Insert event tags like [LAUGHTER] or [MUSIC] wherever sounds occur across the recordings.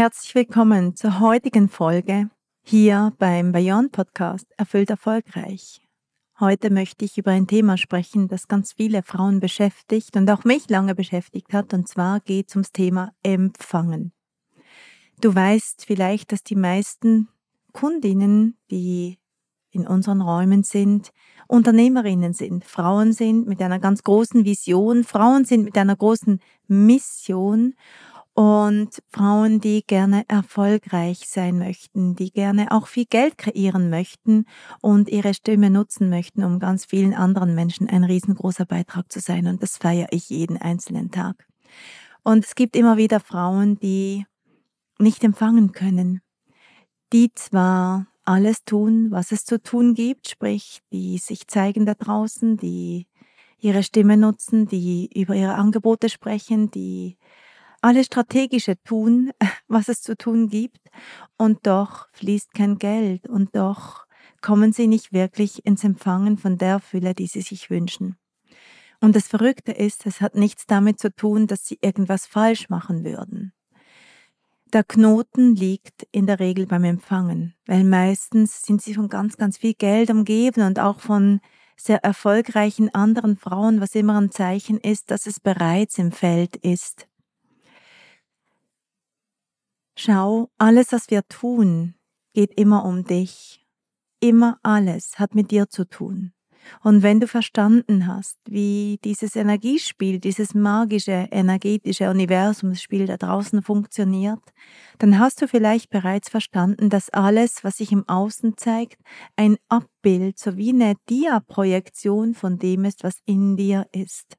Herzlich willkommen zur heutigen Folge hier beim Beyond Podcast Erfüllt Erfolgreich. Heute möchte ich über ein Thema sprechen, das ganz viele Frauen beschäftigt und auch mich lange beschäftigt hat, und zwar geht es ums Thema Empfangen. Du weißt vielleicht, dass die meisten Kundinnen, die in unseren Räumen sind, Unternehmerinnen sind, Frauen sind mit einer ganz großen Vision, Frauen sind mit einer großen Mission und Frauen, die gerne erfolgreich sein möchten, die gerne auch viel Geld kreieren möchten und ihre Stimme nutzen möchten, um ganz vielen anderen Menschen ein riesengroßer Beitrag zu sein. Und das feiere ich jeden einzelnen Tag. Und es gibt immer wieder Frauen, die nicht empfangen können, die zwar alles tun, was es zu tun gibt, sprich, die sich zeigen da draußen, die ihre Stimme nutzen, die über ihre Angebote sprechen, die alles Strategische tun, [LAUGHS] was es zu tun gibt, und doch fließt kein Geld und doch kommen sie nicht wirklich ins Empfangen von der Fülle, die sie sich wünschen. Und das Verrückte ist, es hat nichts damit zu tun, dass sie irgendwas falsch machen würden. Der Knoten liegt in der Regel beim Empfangen, weil meistens sind sie von ganz, ganz viel Geld umgeben und auch von sehr erfolgreichen anderen Frauen, was immer ein Zeichen ist, dass es bereits im Feld ist. Schau, alles, was wir tun, geht immer um dich. Immer alles hat mit dir zu tun. Und wenn du verstanden hast, wie dieses Energiespiel, dieses magische, energetische Universumsspiel da draußen funktioniert, dann hast du vielleicht bereits verstanden, dass alles, was sich im Außen zeigt, ein Abbild sowie eine Dia-Projektion von dem ist, was in dir ist.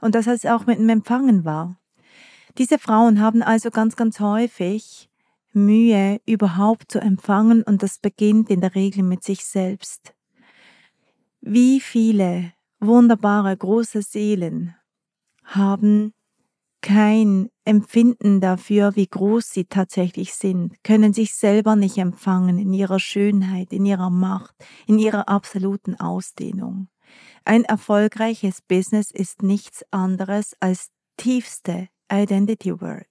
Und dass es auch mit dem Empfangen war. Diese Frauen haben also ganz, ganz häufig Mühe, überhaupt zu empfangen und das beginnt in der Regel mit sich selbst. Wie viele wunderbare große Seelen haben kein Empfinden dafür, wie groß sie tatsächlich sind, können sich selber nicht empfangen in ihrer Schönheit, in ihrer Macht, in ihrer absoluten Ausdehnung. Ein erfolgreiches Business ist nichts anderes als tiefste Identity Work.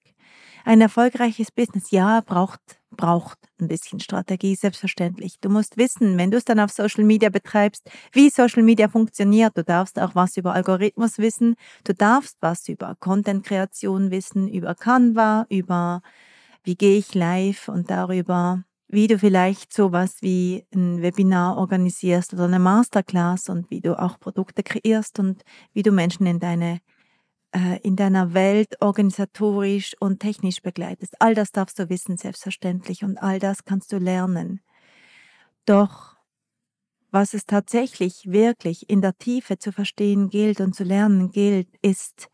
Ein erfolgreiches Business, ja, braucht, braucht ein bisschen Strategie, selbstverständlich. Du musst wissen, wenn du es dann auf Social Media betreibst, wie Social Media funktioniert. Du darfst auch was über Algorithmus wissen. Du darfst was über Content-Kreation wissen, über Canva, über wie gehe ich live und darüber, wie du vielleicht sowas wie ein Webinar organisierst oder eine Masterclass und wie du auch Produkte kreierst und wie du Menschen in deine äh, in deiner Welt organisatorisch und technisch begleitest. All das darfst du wissen, selbstverständlich, und all das kannst du lernen. Doch was es tatsächlich wirklich in der Tiefe zu verstehen gilt und zu lernen gilt, ist,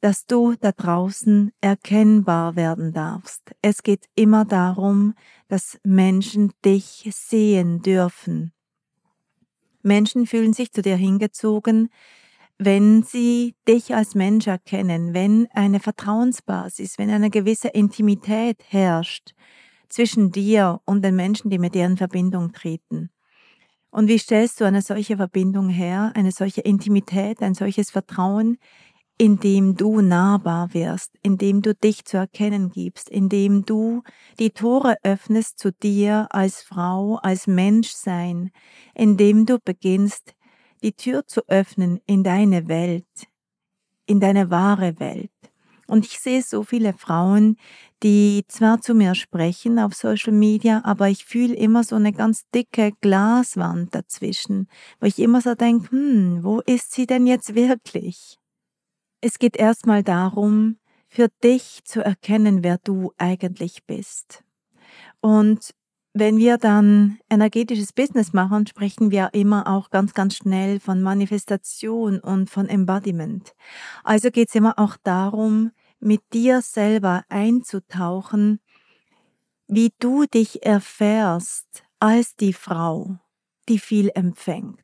dass du da draußen erkennbar werden darfst. Es geht immer darum, dass Menschen dich sehen dürfen. Menschen fühlen sich zu dir hingezogen, wenn sie dich als Mensch erkennen, wenn eine Vertrauensbasis, wenn eine gewisse Intimität herrscht zwischen dir und den Menschen, die mit dir in Verbindung treten. Und wie stellst du eine solche Verbindung her, eine solche Intimität, ein solches Vertrauen, indem du nahbar wirst, indem du dich zu erkennen gibst, indem du die Tore öffnest zu dir als Frau, als Menschsein, indem du beginnst, die Tür zu öffnen in deine Welt, in deine wahre Welt. Und ich sehe so viele Frauen, die zwar zu mir sprechen auf Social Media, aber ich fühle immer so eine ganz dicke Glaswand dazwischen, wo ich immer so denke, hm, wo ist sie denn jetzt wirklich? Es geht erstmal darum, für dich zu erkennen, wer du eigentlich bist. Und wenn wir dann energetisches Business machen, sprechen wir immer auch ganz, ganz schnell von Manifestation und von Embodiment. Also geht es immer auch darum, mit dir selber einzutauchen, wie du dich erfährst als die Frau, die viel empfängt.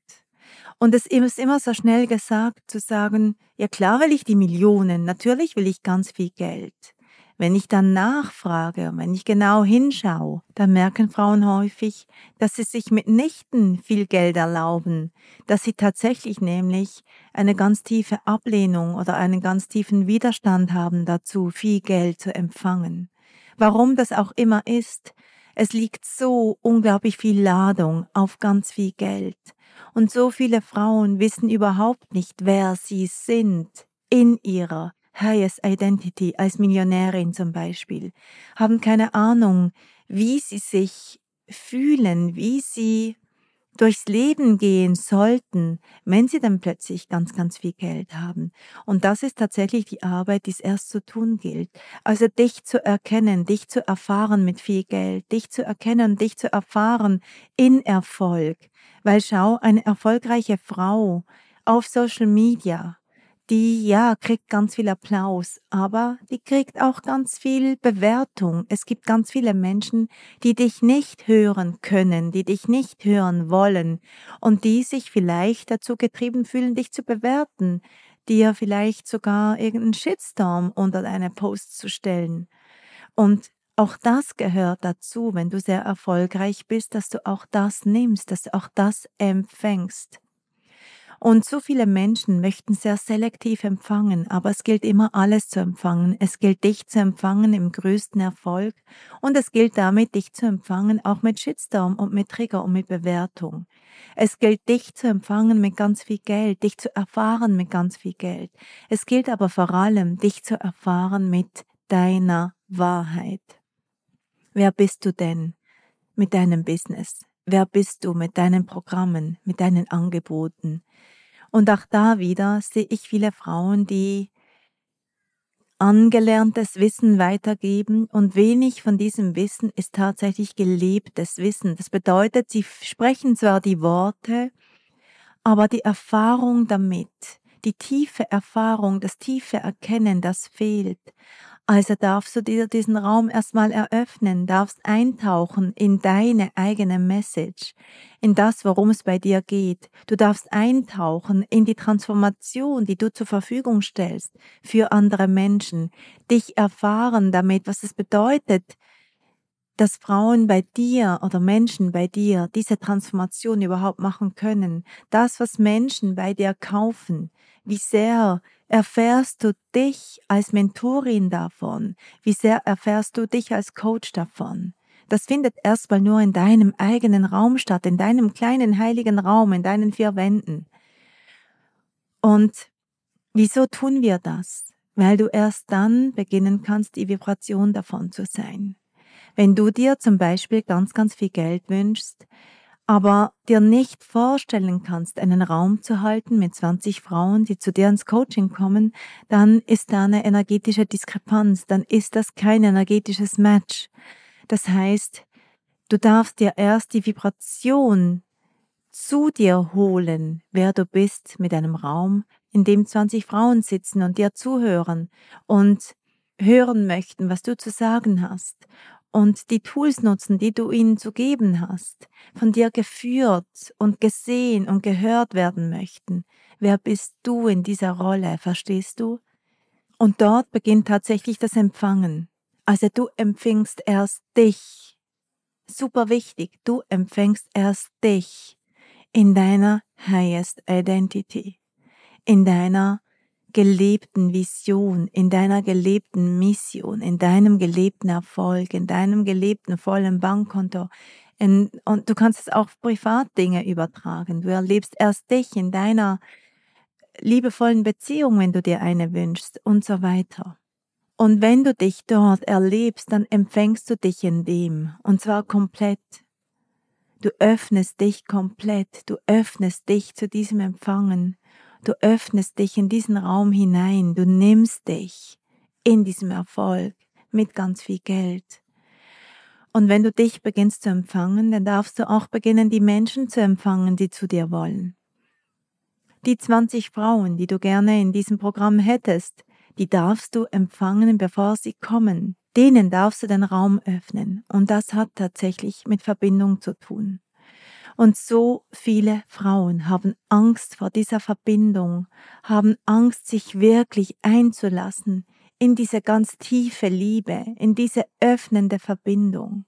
Und es ist immer so schnell gesagt zu sagen, ja klar will ich die Millionen, natürlich will ich ganz viel Geld. Wenn ich dann nachfrage, wenn ich genau hinschaue, dann merken Frauen häufig, dass sie sich mitnichten viel Geld erlauben, dass sie tatsächlich nämlich eine ganz tiefe Ablehnung oder einen ganz tiefen Widerstand haben dazu, viel Geld zu empfangen. Warum das auch immer ist, es liegt so unglaublich viel Ladung auf ganz viel Geld. Und so viele Frauen wissen überhaupt nicht, wer sie sind in ihrer Highest Identity als Millionärin zum Beispiel, haben keine Ahnung, wie sie sich fühlen, wie sie durchs Leben gehen sollten, wenn sie dann plötzlich ganz, ganz viel Geld haben. Und das ist tatsächlich die Arbeit, die es erst zu tun gilt. Also dich zu erkennen, dich zu erfahren mit viel Geld, dich zu erkennen, dich zu erfahren in Erfolg. Weil schau, eine erfolgreiche Frau auf Social Media, die ja kriegt ganz viel Applaus, aber die kriegt auch ganz viel Bewertung. Es gibt ganz viele Menschen, die dich nicht hören können, die dich nicht hören wollen und die sich vielleicht dazu getrieben fühlen, dich zu bewerten, dir vielleicht sogar irgendeinen Shitstorm unter deine Post zu stellen. Und auch das gehört dazu, wenn du sehr erfolgreich bist, dass du auch das nimmst, dass du auch das empfängst. Und so viele Menschen möchten sehr selektiv empfangen, aber es gilt immer alles zu empfangen. Es gilt dich zu empfangen im größten Erfolg und es gilt damit dich zu empfangen auch mit Shitstorm und mit Trigger und mit Bewertung. Es gilt dich zu empfangen mit ganz viel Geld, dich zu erfahren mit ganz viel Geld. Es gilt aber vor allem dich zu erfahren mit deiner Wahrheit. Wer bist du denn mit deinem Business? Wer bist du mit deinen Programmen, mit deinen Angeboten? Und auch da wieder sehe ich viele Frauen, die angelerntes Wissen weitergeben und wenig von diesem Wissen ist tatsächlich gelebtes Wissen. Das bedeutet, sie sprechen zwar die Worte, aber die Erfahrung damit, die tiefe Erfahrung, das tiefe Erkennen, das fehlt. Also darfst du dir diesen Raum erstmal eröffnen, darfst eintauchen in deine eigene Message, in das, worum es bei dir geht. Du darfst eintauchen in die Transformation, die du zur Verfügung stellst für andere Menschen, dich erfahren damit, was es bedeutet, dass Frauen bei dir oder Menschen bei dir diese Transformation überhaupt machen können. Das, was Menschen bei dir kaufen, wie sehr erfährst du dich als Mentorin davon? Wie sehr erfährst du dich als Coach davon? Das findet erstmal nur in deinem eigenen Raum statt, in deinem kleinen heiligen Raum, in deinen vier Wänden. Und wieso tun wir das? Weil du erst dann beginnen kannst, die Vibration davon zu sein. Wenn du dir zum Beispiel ganz, ganz viel Geld wünschst, aber dir nicht vorstellen kannst, einen Raum zu halten mit 20 Frauen, die zu dir ins Coaching kommen, dann ist da eine energetische Diskrepanz, dann ist das kein energetisches Match. Das heißt, du darfst dir erst die Vibration zu dir holen, wer du bist mit einem Raum, in dem 20 Frauen sitzen und dir zuhören und hören möchten, was du zu sagen hast und die Tools nutzen, die du ihnen zu geben hast, von dir geführt und gesehen und gehört werden möchten. Wer bist du in dieser Rolle, verstehst du? Und dort beginnt tatsächlich das Empfangen. Also du empfängst erst dich. Super wichtig, du empfängst erst dich in deiner highest identity, in deiner gelebten Vision, in deiner gelebten Mission, in deinem gelebten Erfolg, in deinem gelebten vollen Bankkonto. In, und du kannst es auch auf Privatdinge übertragen. Du erlebst erst dich in deiner liebevollen Beziehung, wenn du dir eine wünschst und so weiter. Und wenn du dich dort erlebst, dann empfängst du dich in dem, und zwar komplett. Du öffnest dich komplett, du öffnest dich zu diesem Empfangen, du öffnest dich in diesen Raum hinein, du nimmst dich in diesem Erfolg mit ganz viel Geld. Und wenn du dich beginnst zu empfangen, dann darfst du auch beginnen, die Menschen zu empfangen, die zu dir wollen. Die 20 Frauen, die du gerne in diesem Programm hättest, die darfst du empfangen, bevor sie kommen. Denen darfst du den Raum öffnen. Und das hat tatsächlich mit Verbindung zu tun. Und so viele Frauen haben Angst vor dieser Verbindung, haben Angst, sich wirklich einzulassen in diese ganz tiefe Liebe, in diese öffnende Verbindung.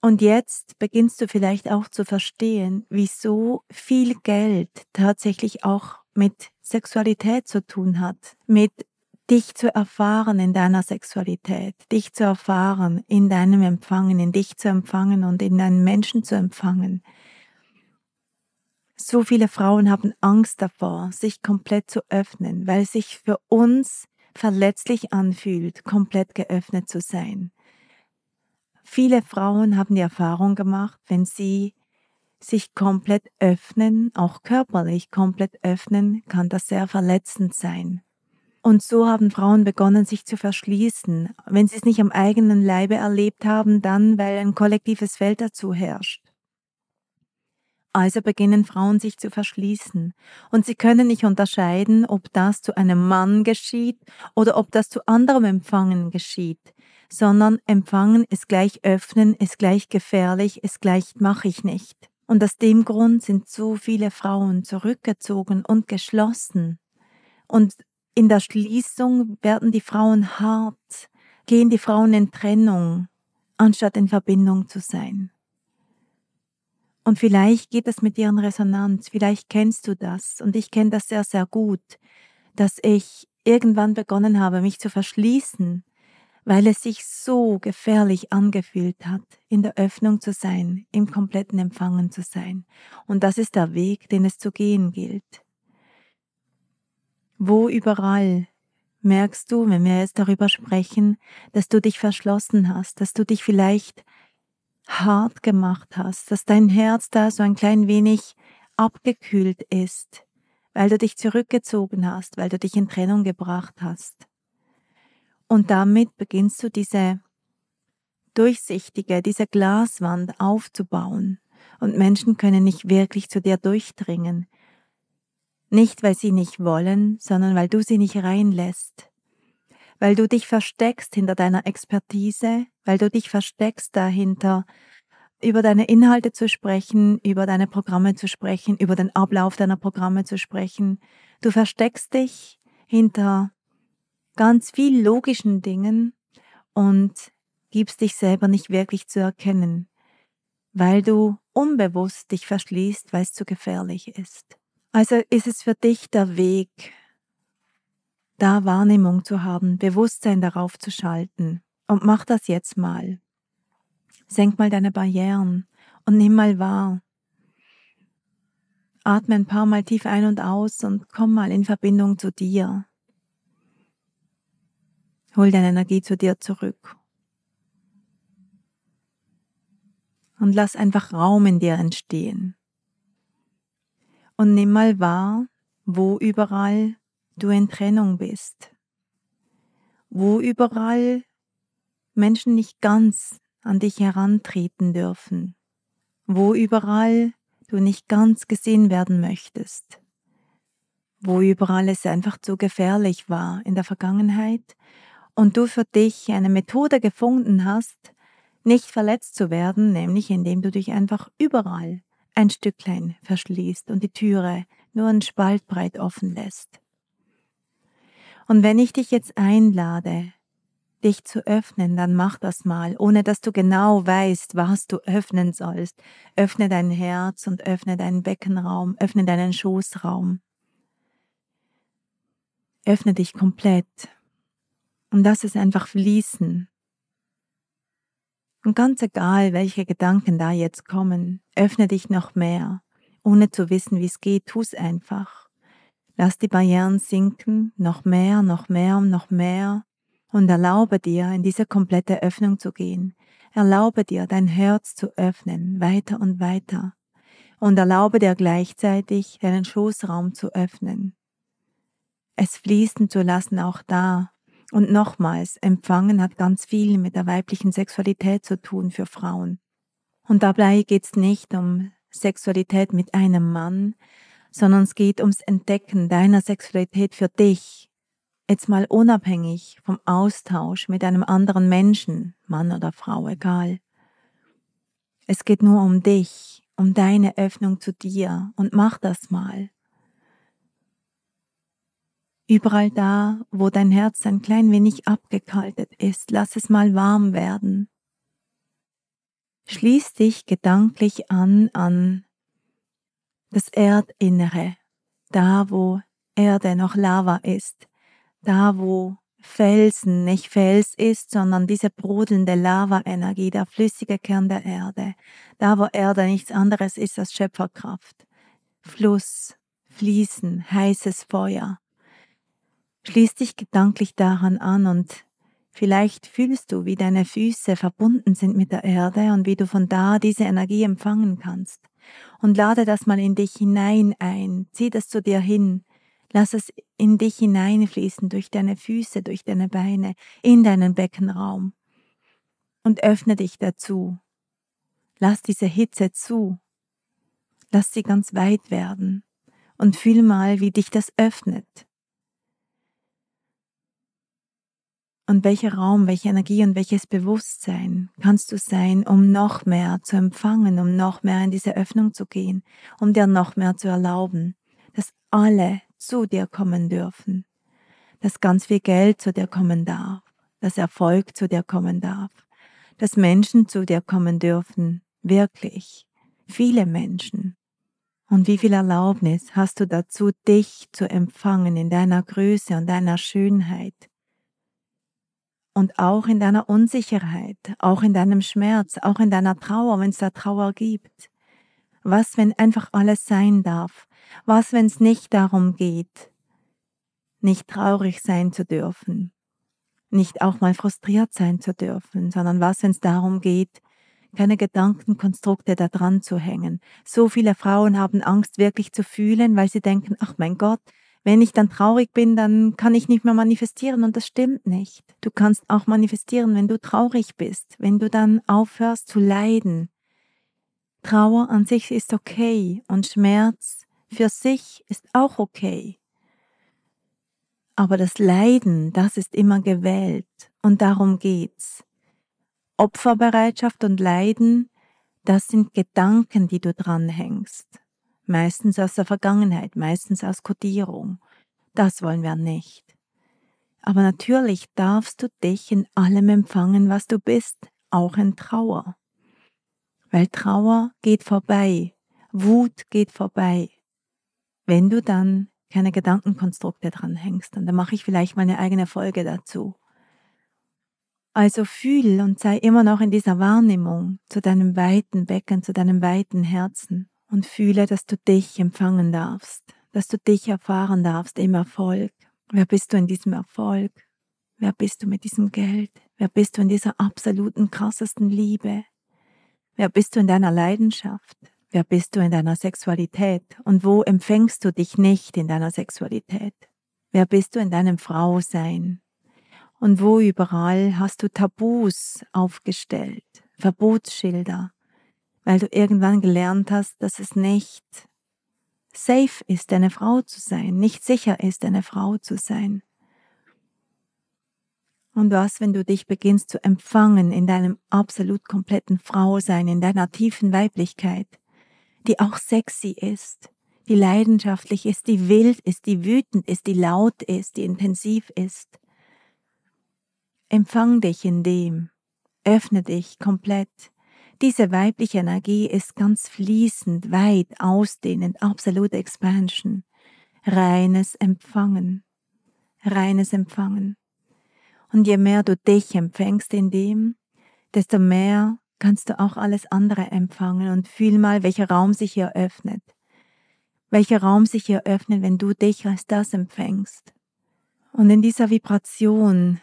Und jetzt beginnst du vielleicht auch zu verstehen, wieso viel Geld tatsächlich auch mit Sexualität zu tun hat, mit dich zu erfahren in deiner Sexualität, dich zu erfahren in deinem Empfangen, in dich zu empfangen und in deinen Menschen zu empfangen. So viele Frauen haben Angst davor, sich komplett zu öffnen, weil es sich für uns verletzlich anfühlt, komplett geöffnet zu sein. Viele Frauen haben die Erfahrung gemacht, wenn sie sich komplett öffnen, auch körperlich komplett öffnen, kann das sehr verletzend sein. Und so haben Frauen begonnen, sich zu verschließen. Wenn sie es nicht am eigenen Leibe erlebt haben, dann, weil ein kollektives Feld dazu herrscht. Also beginnen Frauen sich zu verschließen. Und sie können nicht unterscheiden, ob das zu einem Mann geschieht oder ob das zu anderem Empfangen geschieht, sondern Empfangen ist gleich öffnen, ist gleich gefährlich, ist gleich mache ich nicht. Und aus dem Grund sind so viele Frauen zurückgezogen und geschlossen. Und in der Schließung werden die Frauen hart, gehen die Frauen in Trennung, anstatt in Verbindung zu sein. Und vielleicht geht es mit dir in Resonanz, vielleicht kennst du das und ich kenne das sehr, sehr gut, dass ich irgendwann begonnen habe, mich zu verschließen, weil es sich so gefährlich angefühlt hat, in der Öffnung zu sein, im kompletten Empfangen zu sein. Und das ist der Weg, den es zu gehen gilt. Wo überall merkst du, wenn wir jetzt darüber sprechen, dass du dich verschlossen hast, dass du dich vielleicht hart gemacht hast, dass dein Herz da so ein klein wenig abgekühlt ist, weil du dich zurückgezogen hast, weil du dich in Trennung gebracht hast. Und damit beginnst du diese durchsichtige, diese Glaswand aufzubauen. Und Menschen können nicht wirklich zu dir durchdringen, nicht, weil sie nicht wollen, sondern weil du sie nicht reinlässt. Weil du dich versteckst hinter deiner Expertise, weil du dich versteckst dahinter, über deine Inhalte zu sprechen, über deine Programme zu sprechen, über den Ablauf deiner Programme zu sprechen. Du versteckst dich hinter ganz viel logischen Dingen und gibst dich selber nicht wirklich zu erkennen, weil du unbewusst dich verschließt, weil es zu gefährlich ist. Also ist es für dich der Weg, da Wahrnehmung zu haben, Bewusstsein darauf zu schalten. Und mach das jetzt mal. Senk mal deine Barrieren und nimm mal wahr. Atme ein paar Mal tief ein und aus und komm mal in Verbindung zu dir. Hol deine Energie zu dir zurück. Und lass einfach Raum in dir entstehen und nimm mal wahr, wo überall du in Trennung bist, wo überall Menschen nicht ganz an dich herantreten dürfen, wo überall du nicht ganz gesehen werden möchtest, wo überall es einfach zu gefährlich war in der Vergangenheit und du für dich eine Methode gefunden hast, nicht verletzt zu werden, nämlich indem du dich einfach überall ein Stücklein verschließt und die Türe nur einen Spalt breit offen lässt. Und wenn ich dich jetzt einlade, dich zu öffnen, dann mach das mal, ohne dass du genau weißt, was du öffnen sollst. Öffne dein Herz und öffne deinen Beckenraum, öffne deinen Schoßraum. Öffne dich komplett und lass es einfach fließen. Und ganz egal, welche Gedanken da jetzt kommen, öffne dich noch mehr. Ohne zu wissen, wie es geht, tu es einfach. Lass die Barrieren sinken, noch mehr, noch mehr und noch mehr. Und erlaube dir, in diese komplette Öffnung zu gehen. Erlaube dir, dein Herz zu öffnen, weiter und weiter. Und erlaube dir gleichzeitig, deinen Schoßraum zu öffnen. Es fließen zu lassen auch da. Und nochmals, Empfangen hat ganz viel mit der weiblichen Sexualität zu tun für Frauen. Und dabei geht's nicht um Sexualität mit einem Mann, sondern es geht ums Entdecken deiner Sexualität für dich, jetzt mal unabhängig vom Austausch mit einem anderen Menschen, Mann oder Frau, egal. Es geht nur um dich, um deine Öffnung zu dir und mach das mal. Überall da, wo dein Herz ein klein wenig abgekaltet ist, lass es mal warm werden. Schließ dich gedanklich an an das Erdinnere, da wo Erde noch Lava ist, da wo Felsen nicht Fels ist, sondern diese brodelnde Lava-Energie, der flüssige Kern der Erde, da wo Erde nichts anderes ist als Schöpferkraft. Fluss, Fließen, heißes Feuer. Schließ dich gedanklich daran an und vielleicht fühlst du, wie deine Füße verbunden sind mit der Erde und wie du von da diese Energie empfangen kannst. Und lade das mal in dich hinein ein, zieh das zu dir hin, Lass es in dich hineinfließen, durch deine Füße, durch deine Beine, in deinen Beckenraum. Und öffne dich dazu. Lass diese Hitze zu. Lass sie ganz weit werden. Und fühl mal, wie dich das öffnet. Und welcher Raum, welche Energie und welches Bewusstsein kannst du sein, um noch mehr zu empfangen, um noch mehr in diese Öffnung zu gehen, um dir noch mehr zu erlauben, dass alle zu dir kommen dürfen, dass ganz viel Geld zu dir kommen darf, dass Erfolg zu dir kommen darf, dass Menschen zu dir kommen dürfen, wirklich, viele Menschen. Und wie viel Erlaubnis hast du dazu, dich zu empfangen in deiner Größe und deiner Schönheit? Und auch in deiner Unsicherheit, auch in deinem Schmerz, auch in deiner Trauer, wenn es da Trauer gibt. Was, wenn einfach alles sein darf? Was, wenn es nicht darum geht, nicht traurig sein zu dürfen, nicht auch mal frustriert sein zu dürfen, sondern was, wenn es darum geht, keine Gedankenkonstrukte da dran zu hängen. So viele Frauen haben Angst, wirklich zu fühlen, weil sie denken, ach mein Gott, wenn ich dann traurig bin, dann kann ich nicht mehr manifestieren und das stimmt nicht. Du kannst auch manifestieren, wenn du traurig bist, wenn du dann aufhörst zu leiden, Trauer an sich ist okay und Schmerz für sich ist auch okay. Aber das Leiden, das ist immer gewählt und darum geht's. Opferbereitschaft und Leiden, das sind Gedanken, die du dranhängst. Meistens aus der Vergangenheit, meistens aus Kodierung. Das wollen wir nicht. Aber natürlich darfst du dich in allem empfangen, was du bist, auch in Trauer weil Trauer geht vorbei, Wut geht vorbei. Wenn du dann keine Gedankenkonstrukte dranhängst, und dann mache ich vielleicht meine eigene Folge dazu. Also fühl und sei immer noch in dieser Wahrnehmung zu deinem weiten Becken, zu deinem weiten Herzen und fühle, dass du dich empfangen darfst, dass du dich erfahren darfst im Erfolg. Wer bist du in diesem Erfolg? Wer bist du mit diesem Geld? Wer bist du in dieser absoluten krassesten Liebe? Wer bist du in deiner Leidenschaft? Wer bist du in deiner Sexualität? Und wo empfängst du dich nicht in deiner Sexualität? Wer bist du in deinem Frausein? Und wo überall hast du Tabus aufgestellt, Verbotsschilder, weil du irgendwann gelernt hast, dass es nicht safe ist, eine Frau zu sein, nicht sicher ist, eine Frau zu sein. Und was, wenn du dich beginnst zu empfangen in deinem absolut kompletten Frausein, in deiner tiefen Weiblichkeit, die auch sexy ist, die leidenschaftlich ist, die wild ist, die wütend ist, die laut ist, die intensiv ist. Empfang dich in dem, öffne dich komplett. Diese weibliche Energie ist ganz fließend, weit, ausdehnend, absolute Expansion, reines Empfangen, reines Empfangen. Und je mehr du dich empfängst in dem, desto mehr kannst du auch alles andere empfangen und fühl mal, welcher Raum sich hier öffnet. Welcher Raum sich hier öffnet, wenn du dich als das empfängst. Und in dieser Vibration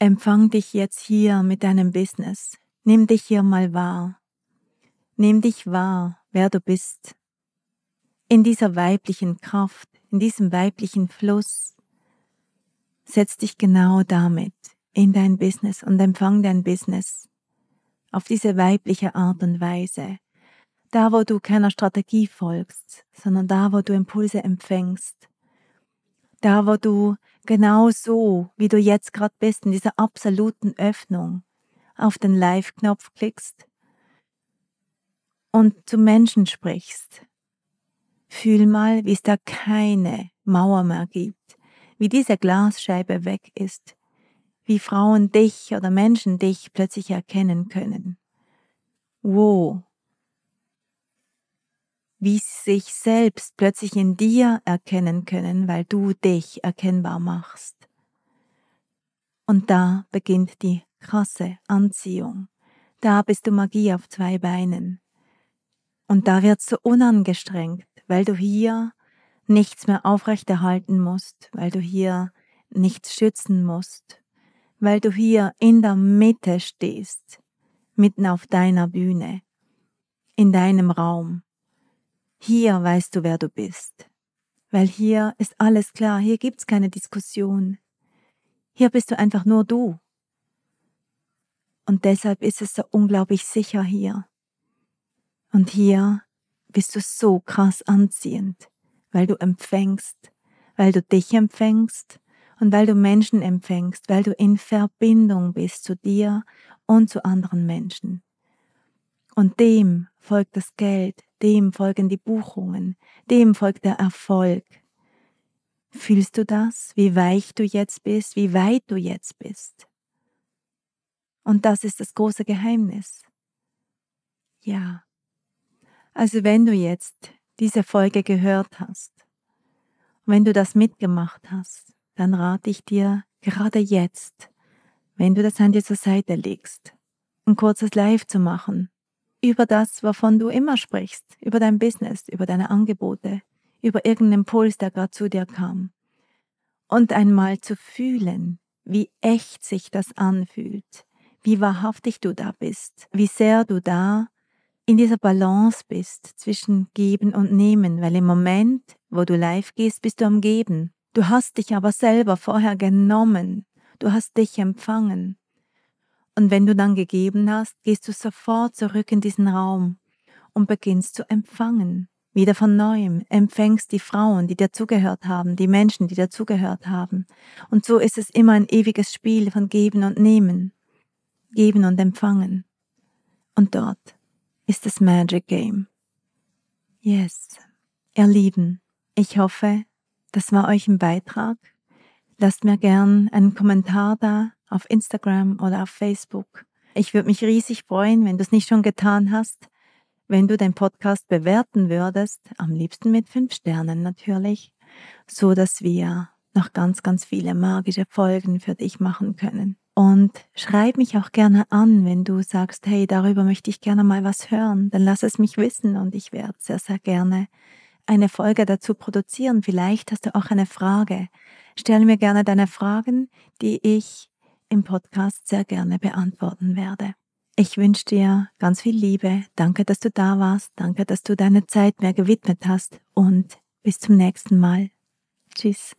empfang dich jetzt hier mit deinem Business. Nimm dich hier mal wahr. Nimm dich wahr, wer du bist. In dieser weiblichen Kraft, in diesem weiblichen Fluss. Setz dich genau damit in dein Business und empfang dein Business auf diese weibliche Art und Weise. Da, wo du keiner Strategie folgst, sondern da, wo du Impulse empfängst. Da, wo du genau so, wie du jetzt gerade bist, in dieser absoluten Öffnung, auf den Live-Knopf klickst und zu Menschen sprichst. Fühl mal, wie es da keine Mauer mehr gibt, wie diese Glasscheibe weg ist, wie Frauen dich oder Menschen dich plötzlich erkennen können. Wo? Wie sie sich selbst plötzlich in dir erkennen können, weil du dich erkennbar machst. Und da beginnt die krasse Anziehung. Da bist du Magie auf zwei Beinen. Und da wird's so unangestrengt, weil du hier nichts mehr aufrechterhalten musst, weil du hier nichts schützen musst, weil du hier in der Mitte stehst, mitten auf deiner Bühne, in deinem Raum. Hier weißt du, wer du bist, weil hier ist alles klar, hier gibt's keine Diskussion. Hier bist du einfach nur du. Und deshalb ist es so unglaublich sicher hier. Und hier bist du so krass anziehend, weil du empfängst, weil du dich empfängst und weil du Menschen empfängst, weil du in Verbindung bist zu dir und zu anderen Menschen. Und dem folgt das Geld, dem folgen die Buchungen, dem folgt der Erfolg. Fühlst du das, wie weich du jetzt bist, wie weit du jetzt bist? Und das ist das große Geheimnis. Ja. Also wenn du jetzt diese Folge gehört hast, wenn du das mitgemacht hast, dann rate ich dir gerade jetzt, wenn du das Handy zur Seite legst, ein kurzes Live zu machen über das, wovon du immer sprichst, über dein Business, über deine Angebote, über irgendeinen Impuls, der gerade zu dir kam. Und einmal zu fühlen, wie echt sich das anfühlt, wie wahrhaftig du da bist, wie sehr du da in dieser Balance bist zwischen Geben und Nehmen, weil im Moment, wo du live gehst, bist du am Geben. Du hast dich aber selber vorher genommen. Du hast dich empfangen. Und wenn du dann gegeben hast, gehst du sofort zurück in diesen Raum und beginnst zu empfangen. Wieder von neuem empfängst die Frauen, die dir zugehört haben, die Menschen, die dir zugehört haben. Und so ist es immer ein ewiges Spiel von Geben und Nehmen. Geben und Empfangen. Und dort ist das Magic Game. Yes. Ihr Lieben, ich hoffe, das war euch ein Beitrag. Lasst mir gern einen Kommentar da auf Instagram oder auf Facebook. Ich würde mich riesig freuen, wenn du es nicht schon getan hast, wenn du den Podcast bewerten würdest, am liebsten mit fünf Sternen natürlich, so dass wir noch ganz, ganz viele magische Folgen für dich machen können. Und schreib mich auch gerne an, wenn du sagst, hey, darüber möchte ich gerne mal was hören, dann lass es mich wissen und ich werde sehr, sehr gerne eine Folge dazu produzieren. Vielleicht hast du auch eine Frage. Stell mir gerne deine Fragen, die ich im Podcast sehr gerne beantworten werde. Ich wünsche dir ganz viel Liebe. Danke, dass du da warst. Danke, dass du deine Zeit mir gewidmet hast. Und bis zum nächsten Mal. Tschüss.